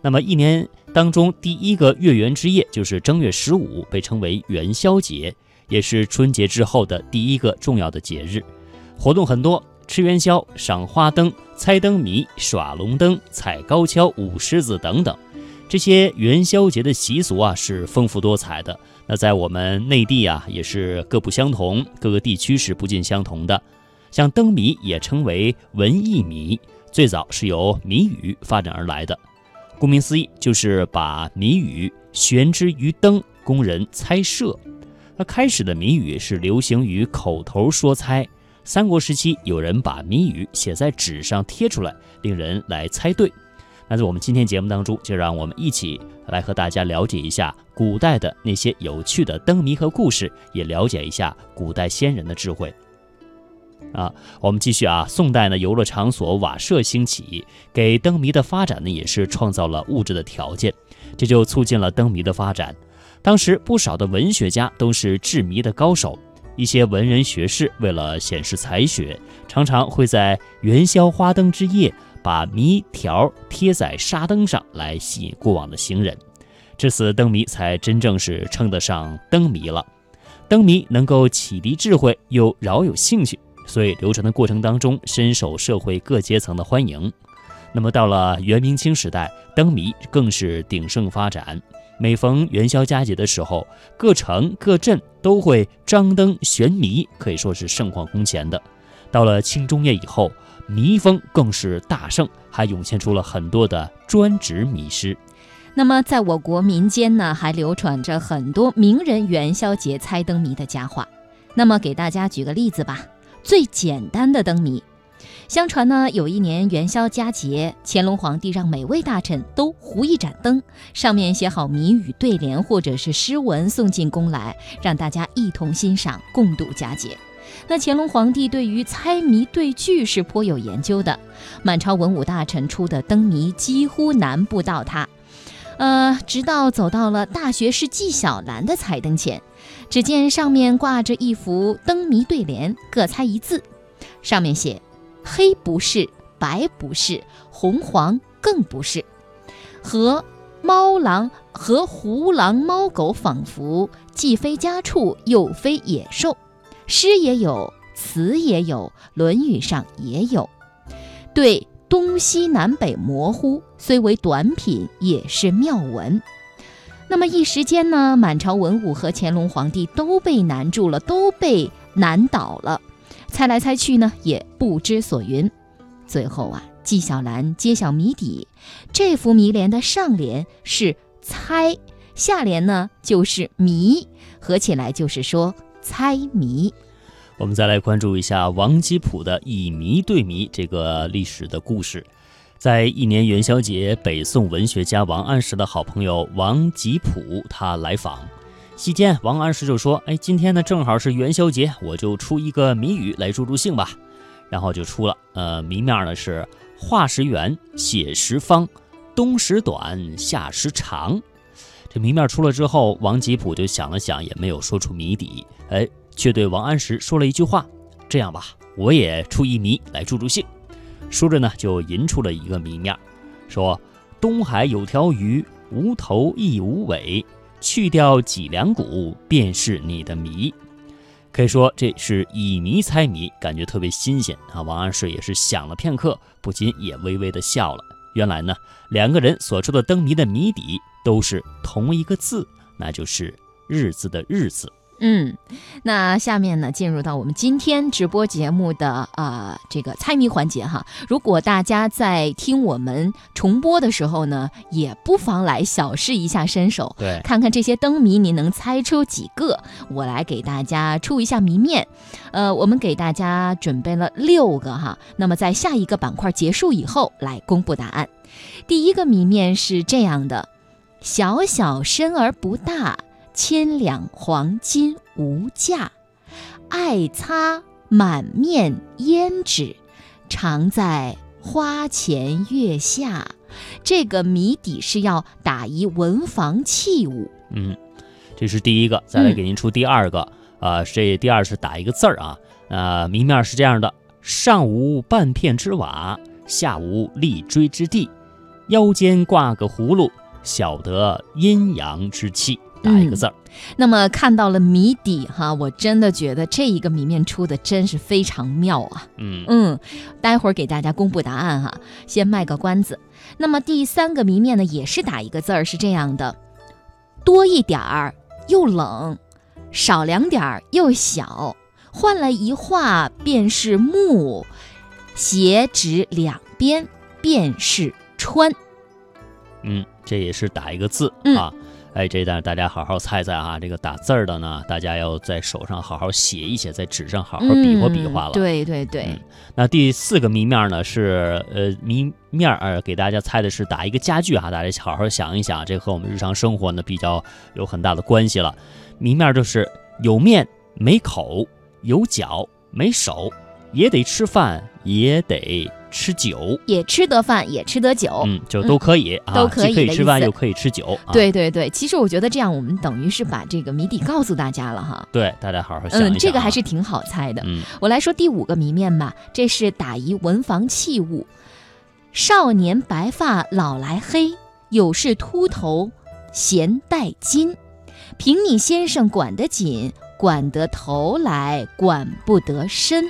那么一年当中第一个月圆之夜就是正月十五，被称为元宵节，也是春节之后的第一个重要的节日。活动很多，吃元宵、赏花灯、猜灯谜、耍龙灯、踩高跷、舞狮子等等。这些元宵节的习俗啊是丰富多彩的。那在我们内地啊也是各不相同，各个地区是不尽相同的。像灯谜也称为文艺谜，最早是由谜语发展而来的。顾名思义，就是把谜语悬之于灯，供人猜射。那开始的谜语是流行于口头说猜。三国时期，有人把谜语写在纸上贴出来，令人来猜对。那在我们今天节目当中，就让我们一起来和大家了解一下古代的那些有趣的灯谜和故事，也了解一下古代先人的智慧。啊，我们继续啊。宋代呢，游乐场所瓦舍兴起，给灯谜的发展呢，也是创造了物质的条件，这就促进了灯谜的发展。当时不少的文学家都是制谜的高手，一些文人学士为了显示才学，常常会在元宵花灯之夜把谜条贴在沙灯上来吸引过往的行人，至此灯谜才真正是称得上灯谜了。灯谜能够启迪智慧，又饶有兴趣。所以流传的过程当中，深受社会各阶层的欢迎。那么到了元明清时代，灯谜更是鼎盛发展。每逢元宵佳节的时候，各城各镇都会张灯悬谜，可以说是盛况空前的。到了清中叶以后，谜风更是大盛，还涌现出了很多的专职谜师。那么在我国民间呢，还流传着很多名人元宵节猜灯谜的佳话。那么给大家举个例子吧。最简单的灯谜，相传呢，有一年元宵佳节，乾隆皇帝让每位大臣都糊一盏灯，上面写好谜语对联或者是诗文，送进宫来，让大家一同欣赏，共度佳节。那乾隆皇帝对于猜谜对句是颇有研究的，满朝文武大臣出的灯谜几乎难不到他。呃，直到走到了大学士纪晓岚的彩灯前。只见上面挂着一幅灯谜对联，各猜一字。上面写：“黑不是，白不是，红黄更不是。”和猫狼和狐狼猫狗仿佛既非家畜又非野兽。诗也有，词也有，《论语》上也有。对东西南北模糊，虽为短品，也是妙文。那么一时间呢，满朝文武和乾隆皇帝都被难住了，都被难倒了，猜来猜去呢，也不知所云。最后啊，纪晓岚揭晓谜底，这幅谜联的上联是猜，下联呢就是谜，合起来就是说猜谜。我们再来关注一下王吉普的以谜对谜这个历史的故事。在一年元宵节，北宋文学家王安石的好朋友王吉普他来访，席间王安石就说：“哎，今天呢正好是元宵节，我就出一个谜语来助助兴吧。”然后就出了，呃，谜面呢是画时圆，写时方，冬时短，夏时长。这谜面出了之后，王吉普就想了想，也没有说出谜底，哎，却对王安石说了一句话：“这样吧，我也出一谜来助助兴。”说着呢，就吟出了一个谜面，说：“东海有条鱼，无头亦无尾，去掉脊梁骨，便是你的谜。”可以说这是以谜猜谜，感觉特别新鲜啊！王安石也是想了片刻，不禁也微微的笑了。原来呢，两个人所出的灯谜的谜底都是同一个字，那就是“日”字的“日”字。嗯，那下面呢，进入到我们今天直播节目的啊这个猜谜环节哈。如果大家在听我们重播的时候呢，也不妨来小试一下身手，对，看看这些灯谜你能猜出几个。我来给大家出一下谜面，呃，我们给大家准备了六个哈。那么在下一个板块结束以后来公布答案。第一个谜面是这样的：小小身而不大。千两黄金无价，爱擦满面胭脂，常在花前月下。这个谜底是要打一文房器物。嗯，这是第一个，再来给您出第二个。啊，这第二是打一个字儿啊。呃，谜面是这样的：上无半片之瓦，下无立锥之地，腰间挂个葫芦，晓得阴阳之气。打一个字儿。那么看到了谜底哈，我真的觉得这一个谜面出的真是非常妙啊。嗯嗯，待会儿给大家公布答案哈，先卖个关子。那么第三个谜面呢，也是打一个字儿，是这样的：多一点儿又冷，少两点儿又小，换了一画便是木，斜指两边便是川。嗯，这也是打一个字嗯啊。哎，这段大家好好猜猜啊！这个打字儿的呢，大家要在手上好好写一写，在纸上好好比划比划了。嗯对对对，嗯那第四个谜面呢是呃谜面儿呃给大家猜的是打一个家具哈，大家好好想一想，这和我们日常生活呢比较有很大的关系了。谜面就是有面没口，有脚没手，也得吃饭，也得吃酒。也吃得饭，也吃得酒。嗯，就都可以、啊，都可以吃饭又可以吃酒。啊、对对对，其实我觉得这样，我们等于是把这个谜底告诉大家了哈。对，大家好好想一想、啊。嗯，这个还是挺好猜的。嗯我来说第五个谜面吧，这是打一文房器物。少年白发老来黑，有事秃头闲戴金。凭你先生管得紧，管得头来管不得身。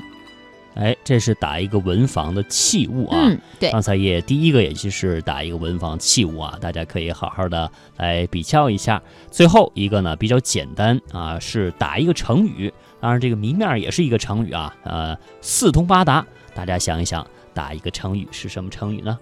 哎，这是打一个文房的器物啊。嗯，对，刚才也第一个也就是打一个文房器物啊，大家可以好好的来比较一下。最后一个呢比较简单啊，是打一个成语，当然这个谜面也是一个成语啊，呃，四通八达。大家想一想，打一个成语是什么成语呢？